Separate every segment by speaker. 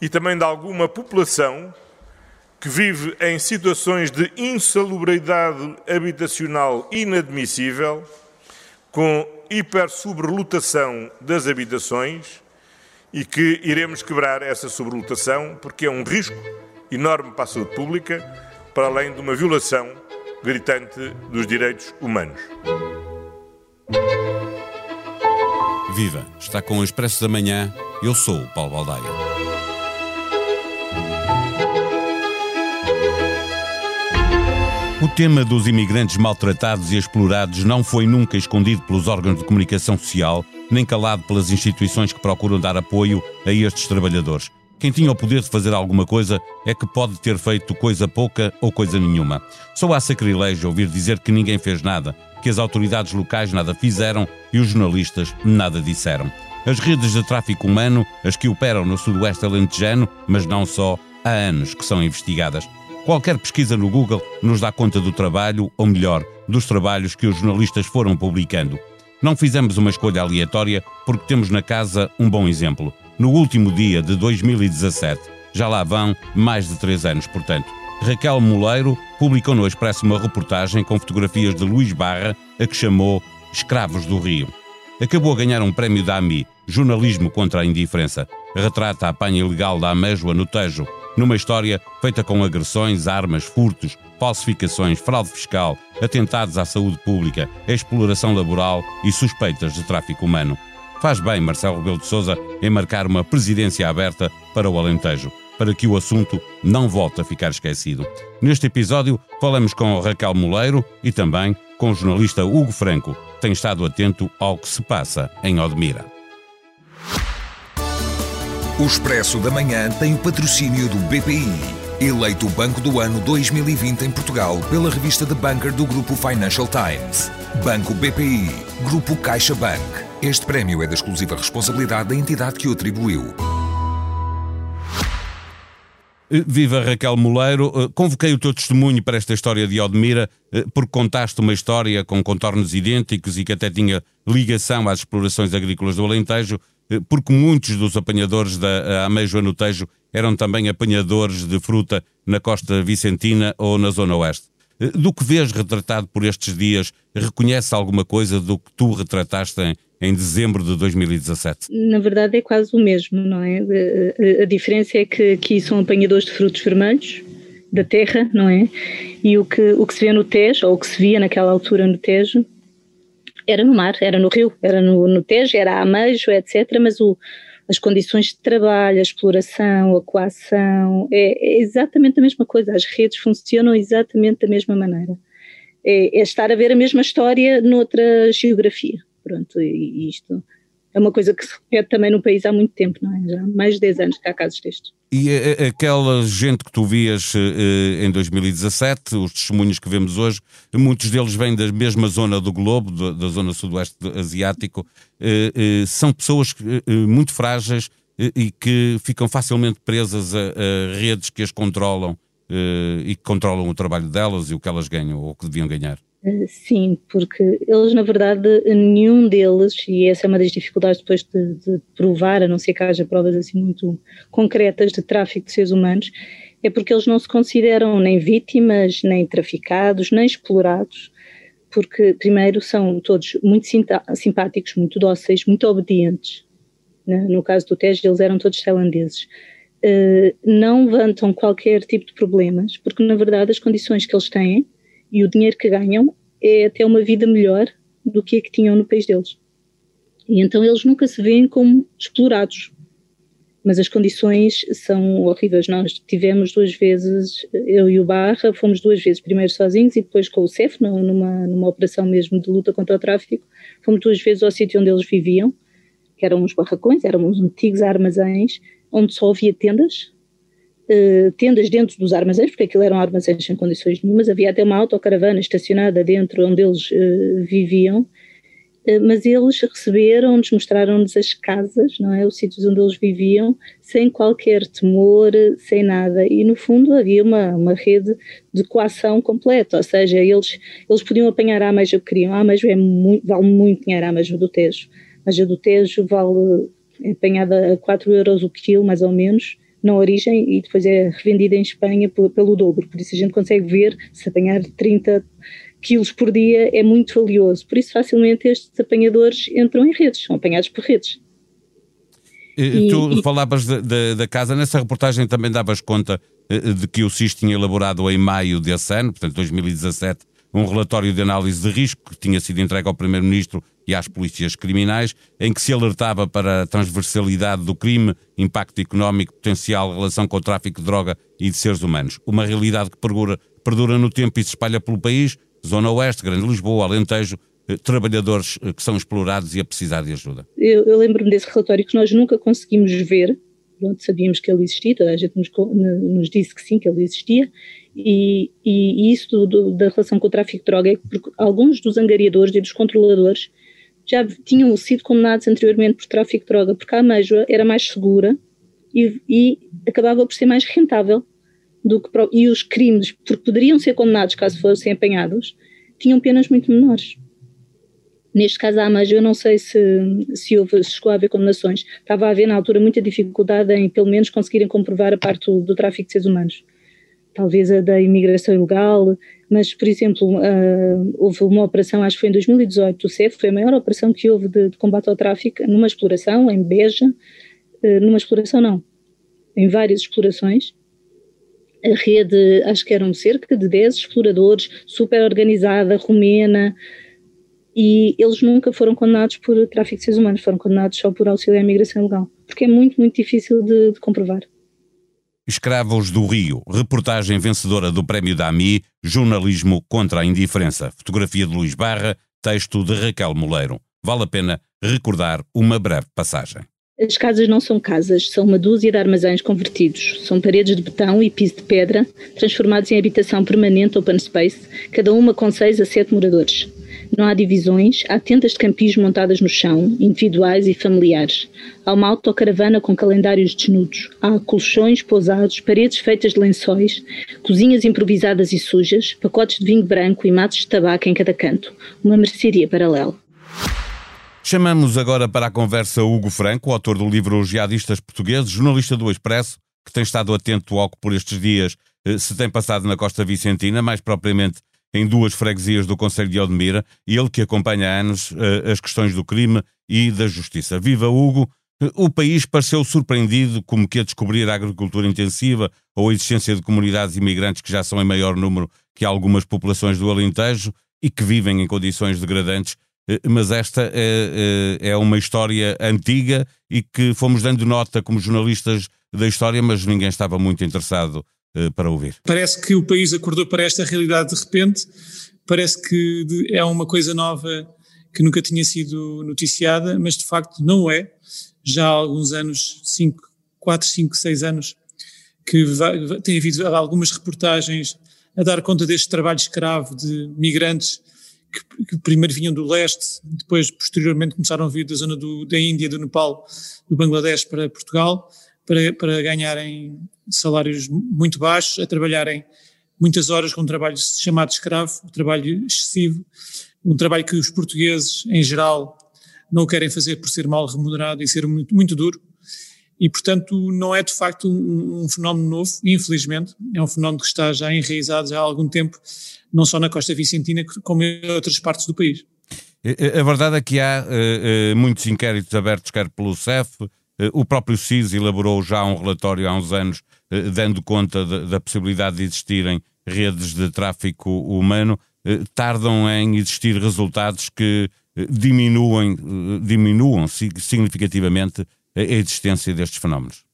Speaker 1: e também de alguma população que vive em situações de insalubridade habitacional inadmissível, com hipersobrelotação das habitações e que iremos quebrar essa sobrelotação porque é um risco enorme para a saúde pública, para além de uma violação gritante dos direitos humanos.
Speaker 2: Viva! Está com o Expresso da Manhã. Eu sou o Paulo Baldaia. O tema dos imigrantes maltratados e explorados não foi nunca escondido pelos órgãos de comunicação social, nem calado pelas instituições que procuram dar apoio a estes trabalhadores. Quem tinha o poder de fazer alguma coisa é que pode ter feito coisa pouca ou coisa nenhuma. Só há sacrilégio ouvir dizer que ninguém fez nada, que as autoridades locais nada fizeram e os jornalistas nada disseram. As redes de tráfico humano, as que operam no sudoeste alentejano, mas não só, há anos que são investigadas. Qualquer pesquisa no Google nos dá conta do trabalho, ou melhor, dos trabalhos que os jornalistas foram publicando. Não fizemos uma escolha aleatória porque temos na casa um bom exemplo. No último dia de 2017, já lá vão mais de três anos, portanto. Raquel Moleiro publicou no Expresso uma reportagem com fotografias de Luís Barra, a que chamou Escravos do Rio. Acabou a ganhar um prémio da AMI, Jornalismo contra a Indiferença. Retrata a apanha ilegal da Amêjoa no Tejo, numa história feita com agressões, armas, furtos, falsificações, fraude fiscal, atentados à saúde pública, exploração laboral e suspeitas de tráfico humano. Faz bem Marcelo Rebelo de Sousa em marcar uma presidência aberta para o Alentejo, para que o assunto não volte a ficar esquecido. Neste episódio, falamos com Raquel Moleiro e também com o jornalista Hugo Franco, que tem estado atento ao que se passa em Odmira.
Speaker 3: O Expresso da Manhã tem o patrocínio do BPI, eleito o Banco do Ano 2020 em Portugal pela revista The Banker do Grupo Financial Times. Banco BPI, Grupo CaixaBank. Este prémio é da exclusiva responsabilidade da entidade que o atribuiu.
Speaker 2: Viva Raquel Moleiro, eh, convoquei o teu testemunho para esta história de Odmira, eh, porque contaste uma história com contornos idênticos e que até tinha ligação às explorações agrícolas do Alentejo, eh, porque muitos dos apanhadores da Ameijoa no Tejo eram também apanhadores de fruta na costa vicentina ou na zona oeste. Do que vês retratado por estes dias, reconhece alguma coisa do que tu retrataste em, em dezembro de 2017?
Speaker 4: Na verdade é quase o mesmo, não é? A, diferença é que aqui são apanhadores de frutos vermelhos da terra, não é? E o que, o que se vê no Tejo, ou o que se via naquela altura no Tejo, era no mar, era no rio, era no, no Tejo, era a Amejo, etc. Mas o, as condições de trabalho, a exploração, a coação, é, é, exatamente a mesma coisa. As redes funcionam exatamente da mesma maneira. É, é estar a ver a mesma história noutra geografia. Pronto, e isto é uma coisa que se repete também no país há muito tempo, não é? Já há mais de 10 anos que há casos destes.
Speaker 2: E aquela gente que tu vias eh, em 2017, os testemunhos que vemos hoje, muitos deles vêm da mesma zona do globo, da, zona sudoeste asiático, eh, eh, são pessoas muito frágeis e que ficam facilmente presas a redes que as controlam e que controlam o trabalho delas e o que elas ganham ou o que deviam ganhar.
Speaker 4: Eh, sim, porque eles, na verdade, nenhum deles, e essa é uma das dificuldades depois de, de, provar, a não ser que haja provas assim muito concretas de tráfico de seres humanos, é porque eles não se consideram nem vítimas, nem traficados, nem explorados, porque, primeiro, são todos muito simpáticos, muito dóceis, muito obedientes. Né? No caso do Tejo, eles eram todos tailandeses. Uh, não levantam qualquer tipo de problemas, porque, na verdade, as condições que eles têm e o dinheiro que ganham é até uma vida melhor do que a que tinham no país deles. E então eles nunca se veem como explorados. Mas as condições são horríveis. Nós tivemos duas vezes, eu e o Barra, fomos duas vezes, primeiro sozinhos e depois com o CEF, numa, numa operação mesmo de luta contra o tráfico, fomos duas vezes ao sítio onde eles viviam, que eram uns barracões, eram uns antigos armazéns, onde só havia tendas, uh, tendas dentro dos armazéns, porque aquilo eram armazéns sem condições nenhumas, havia até uma autocaravana estacionada dentro onde eles uh, viviam, uh, mas eles receberam-nos, mostraram-nos as casas, não é, os sítios onde eles viviam, sem qualquer temor, sem nada, e no fundo havia uma, uma rede de coação completa, ou seja, eles, eles podiam apanhar a ameja que queriam, a ameja é muito, vale muito dinheiro a ameja do Tejo, a ameja do Tejo vale apanhada a 4 euros o quilo, mais ou menos, na origem e depois é revendida em Espanha pelo dobro. Por isso a gente consegue ver se apanhar 30 quilos por dia é muito valioso. Por isso facilmente estes apanhadores entram em redes, são apanhados por redes.
Speaker 2: E, tu e, falavas da casa, nessa reportagem também davas conta eh, de que o SIS tinha elaborado em maio desse ano, portanto 2017, um relatório de análise de risco que tinha sido entregue ao Primeiro-Ministro e às polícias criminais, em que se alertava para a transversalidade do crime, impacto económico, potencial, relação com o tráfico de droga e de seres humanos. Uma realidade que perdura, perdura no tempo e se espalha pelo país, Zona Oeste, Grande Lisboa, Alentejo, eh, trabalhadores eh, que são explorados e a precisar de ajuda.
Speaker 4: Eu, eu lembro-me desse relatório que nós nunca conseguimos ver, sabíamos que ele existia, toda a gente nos, nos disse que sim, que ele existia, e, e, e isso do, do, da relação com o tráfico de droga é porque alguns dos angariadores e dos controladores já tinham sido condenados anteriormente por tráfico de droga, porque a ameijoa era mais segura e, e acabava por ser mais rentável do que e os crimes, porque poderiam ser condenados caso fossem apanhados, tinham penas muito menores. Neste caso, a Amage, eu não sei se, se houve, se chegou a haver condenações. Estava a haver, na altura, muita dificuldade em, pelo menos, conseguirem comprovar a parte do, do tráfico de seres humanos. Talvez a da imigração ilegal, mas, por exemplo, uh, houve uma operação, acho que foi em 2018, do CEF, foi a maior operação que houve de, de combate ao tráfico, numa exploração, em Beja, uh, numa exploração não, em várias explorações, a rede, acho que eram cerca de 10 exploradores, super organizada, romena, e eles nunca foram condenados por tráfico de seres humanos, foram condenados só por auxílio à imigração legal, porque é muito, muito difícil de, de comprovar.
Speaker 2: Escravos do Rio, reportagem vencedora do Prémio da AMI, Jornalismo contra a Indiferença, fotografia de Luís Barra, texto de Raquel Moleiro. Vale a pena recordar uma breve passagem.
Speaker 4: As casas não são casas, são uma dúzia de armazéns convertidos. São paredes de betão e piso de pedra, transformados em habitação permanente open space, cada uma com seis a sete moradores. Não há divisões, há tendas de campismo montadas no chão, individuais e familiares. Há uma autocaravana com calendários desnudos. Há colchões pousados, paredes feitas de lençóis, cozinhas improvisadas e sujas, pacotes de vinho branco e matos de tabaco em cada canto. Uma mercearia paralela.
Speaker 2: Chamamos agora para a conversa Hugo Franco, autor do livro Os Jihadistas Portugueses, jornalista do Expresso, que tem estado atento ao que por estes dias eh, se tem passado na Costa Vicentina, mais propriamente em duas freguesias do Conselho de Odmira, e ele que acompanha há anos eh, as questões do crime e da justiça. Viva Hugo! O país pareceu surpreendido como que a descobrir a agricultura intensiva ou a existência de comunidades imigrantes que já são em maior número que algumas populações do Alentejo e que vivem em condições degradantes eh, mas esta é, é uma história antiga e que fomos dando nota como jornalistas da história, mas ninguém estava muito interessado eh, para ouvir.
Speaker 5: Parece que o país acordou para esta realidade de repente, parece que é uma coisa nova que nunca tinha sido noticiada, mas de facto não é. Já há alguns anos, 5, 4, 5, 6 anos, que tem havido algumas reportagens a dar conta deste trabalho escravo de migrantes que, que, primeiro vinham do leste, depois posteriormente começaram a vir da zona do, da Índia, do Nepal, do Bangladesh para Portugal, para, para ganharem salários muito baixos, a trabalharem muitas horas com um trabalho chamado escravo, um trabalho excessivo, um trabalho que os portugueses, em geral, não querem fazer por ser mal remunerado e ser muito, muito duro. E, portanto, não é de facto um, um, fenómeno novo, infelizmente, é um fenómeno que está já enraizado já há algum tempo, não só na costa vicentina, como em outras partes do país.
Speaker 2: A verdade é que há uh, uh, muitos inquéritos abertos, quer pelo CEF, o próprio CIS elaborou já um relatório há uns anos, dando conta de, da possibilidade de existirem redes de tráfico humano, tardam em existir resultados que diminuem, diminuam significativamente a existência destes fenómenos.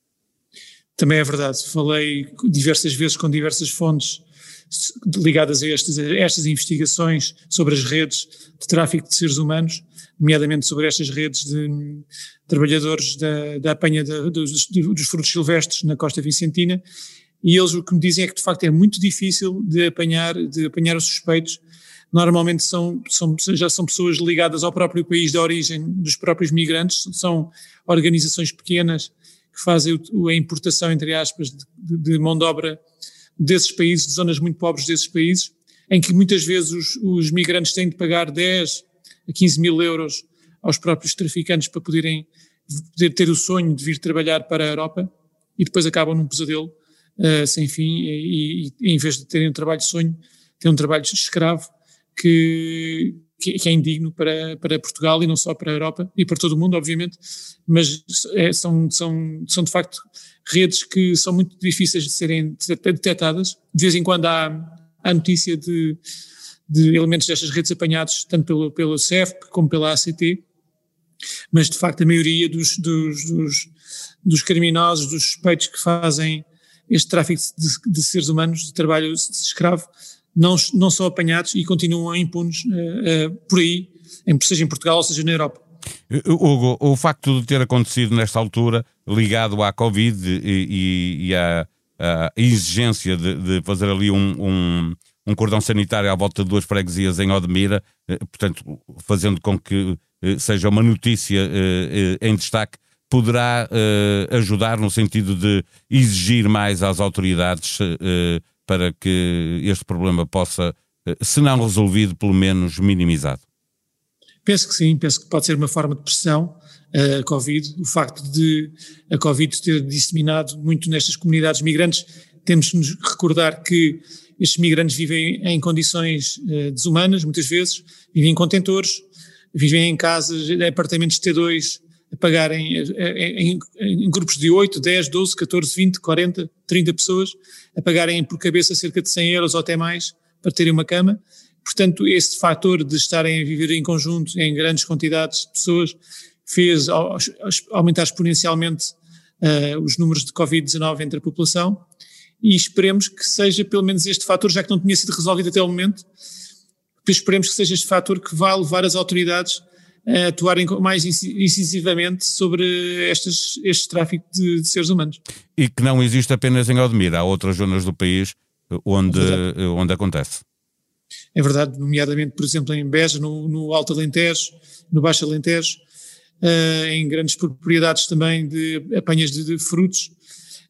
Speaker 5: Também é verdade. Falei diversas vezes com diversas fontes ligadas a, estes, a estas investigações sobre as redes de tráfico de seres humanos, nomeadamente sobre estas redes de trabalhadores da, da apanha de, dos, dos frutos silvestres na costa vicentina, e eles o que me dizem é que de facto é muito difícil de apanhar, de apanhar os suspeitos. Normalmente são, são, já são pessoas ligadas ao próprio país de origem dos próprios migrantes, são organizações pequenas que fazem a importação, entre aspas, de, de mão de obra desses países, de zonas muito pobres desses países, em que muitas vezes os, os migrantes têm de pagar 10 a 15 mil euros aos próprios traficantes para poderem poder ter o sonho de vir trabalhar para a Europa. e depois acabam num pesadelo uh, sem fim e, e, em vez de terem um trabalho de sonho, têm um trabalho escravo que, que, é indigno para, para Portugal e não só para a Europa e para todo o mundo, obviamente, mas é, são, são, são de facto redes que são muito difíceis de serem detectadas. De vez em quando há, há notícia de, de elementos destas redes apanhados, tanto pelo, pelo CEF como pela ACT, mas de facto a maioria dos, dos, dos, dos criminosos, dos suspeitos que fazem este tráfico de, de, seres humanos, de trabalho escravo, não, não são apanhados e continuam impunes uh, uh, por aí, em, seja em Portugal ou seja na Europa.
Speaker 2: Hugo, o facto de ter acontecido nesta altura, ligado à Covid e, e, e à, à, exigência de, de, fazer ali um, um, um, cordão sanitário à volta de duas freguesias em Odmira, eh, portanto, fazendo com que seja uma notícia em destaque, poderá ajudar no sentido de exigir mais às autoridades para que este problema possa, eh, se não resolvido, pelo menos minimizado?
Speaker 5: Penso que sim, penso que pode ser uma forma de pressão a Covid. O facto de a Covid ter disseminado muito nestas comunidades migrantes, temos que nos recordar que estes migrantes vivem em condições uh, desumanas, muitas vezes, vivem em contentores, vivem em casas, apartamentos T2, a pagarem em, em, grupos de 8, 10, 12, 14, 20, 40, 30 pessoas, a pagarem por cabeça cerca de 100 euros ou até mais para terem uma cama. Portanto, esse fator de estarem a viver em conjunto, em grandes quantidades de pessoas, fez aumentar exponencialmente uh, os números de Covid-19 entre a população e esperemos que seja pelo menos este fator, já que não tinha sido resolvido até o momento, esperemos que seja este fator que vá levar as autoridades atuarem mais incisivamente sobre estes, este tráfico de, de, seres humanos.
Speaker 2: E que não existe apenas em Odmira, há outras zonas do país onde, é onde acontece.
Speaker 5: É verdade, nomeadamente, por exemplo, em Beja, no, no Alto Alentejo, no Baixo Alentejo, uh, em grandes propriedades também de apanhas de, de frutos,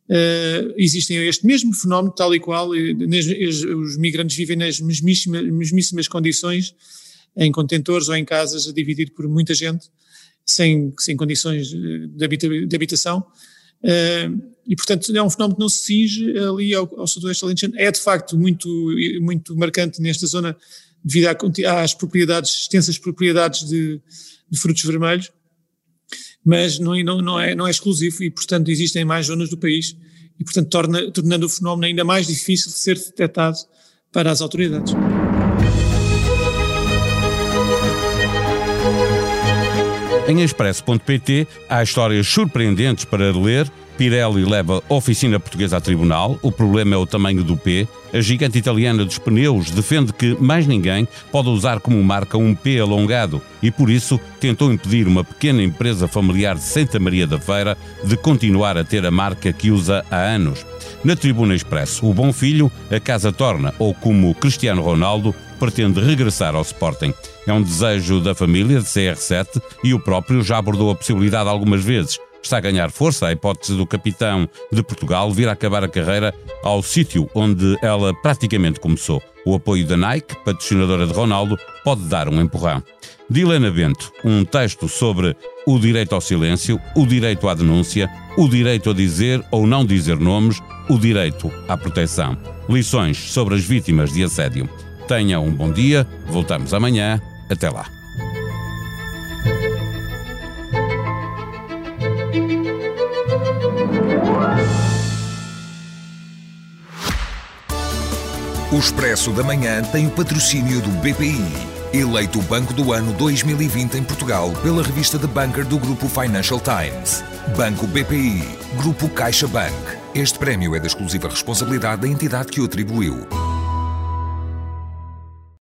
Speaker 5: uh, existem este mesmo fenómeno, tal e qual, os migrantes vivem nas mesmíssimas, mesmíssimas condições em contentores ou em casas a dividir por muita gente, sem, sem condições de, habita, de habitação. Uh, e, portanto, é um fenómeno que não se cinge ali ao, ao sudoeste alentejano. É, de facto, muito, muito marcante nesta zona devido às propriedades, extensas propriedades de, de frutos vermelhos, mas não, não, não, é, não é exclusivo e, portanto, existem mais zonas do país e, portanto, torna, tornando o fenómeno ainda mais difícil de ser detectado para as autoridades.
Speaker 2: Em expresso.pt há histórias surpreendentes para ler. Pirelli leva oficina portuguesa a tribunal. O problema é o tamanho do P. A gigante italiana dos pneus defende que mais ninguém pode usar como marca um P alongado e, por isso, tentou impedir uma pequena empresa familiar de Santa Maria da Feira de continuar a ter a marca que usa há anos. Na Tribuna Expresso, o Bom Filho, a casa torna, ou como Cristiano Ronaldo, pretende regressar ao Sporting. É um desejo da família de CR7 e o próprio já abordou a possibilidade algumas vezes. Está a ganhar força a hipótese do capitão de Portugal vir a acabar a carreira ao sítio onde ela praticamente começou. O apoio da Nike, patrocinadora de Ronaldo, pode dar um empurrão. De Helena Bento, um texto sobre o direito ao silêncio, o direito à denúncia, o direito a dizer ou não dizer nomes, o direito à proteção. Lições sobre as vítimas de assédio. Tenha um bom dia, voltamos amanhã. Até lá.
Speaker 3: O Expresso da Manhã tem o patrocínio do BPI, eleito Banco do Ano 2020 em Portugal pela revista The Banker do Grupo Financial Times. Banco BPI, Grupo CaixaBank. Este prémio é da exclusiva responsabilidade da entidade que o atribuiu.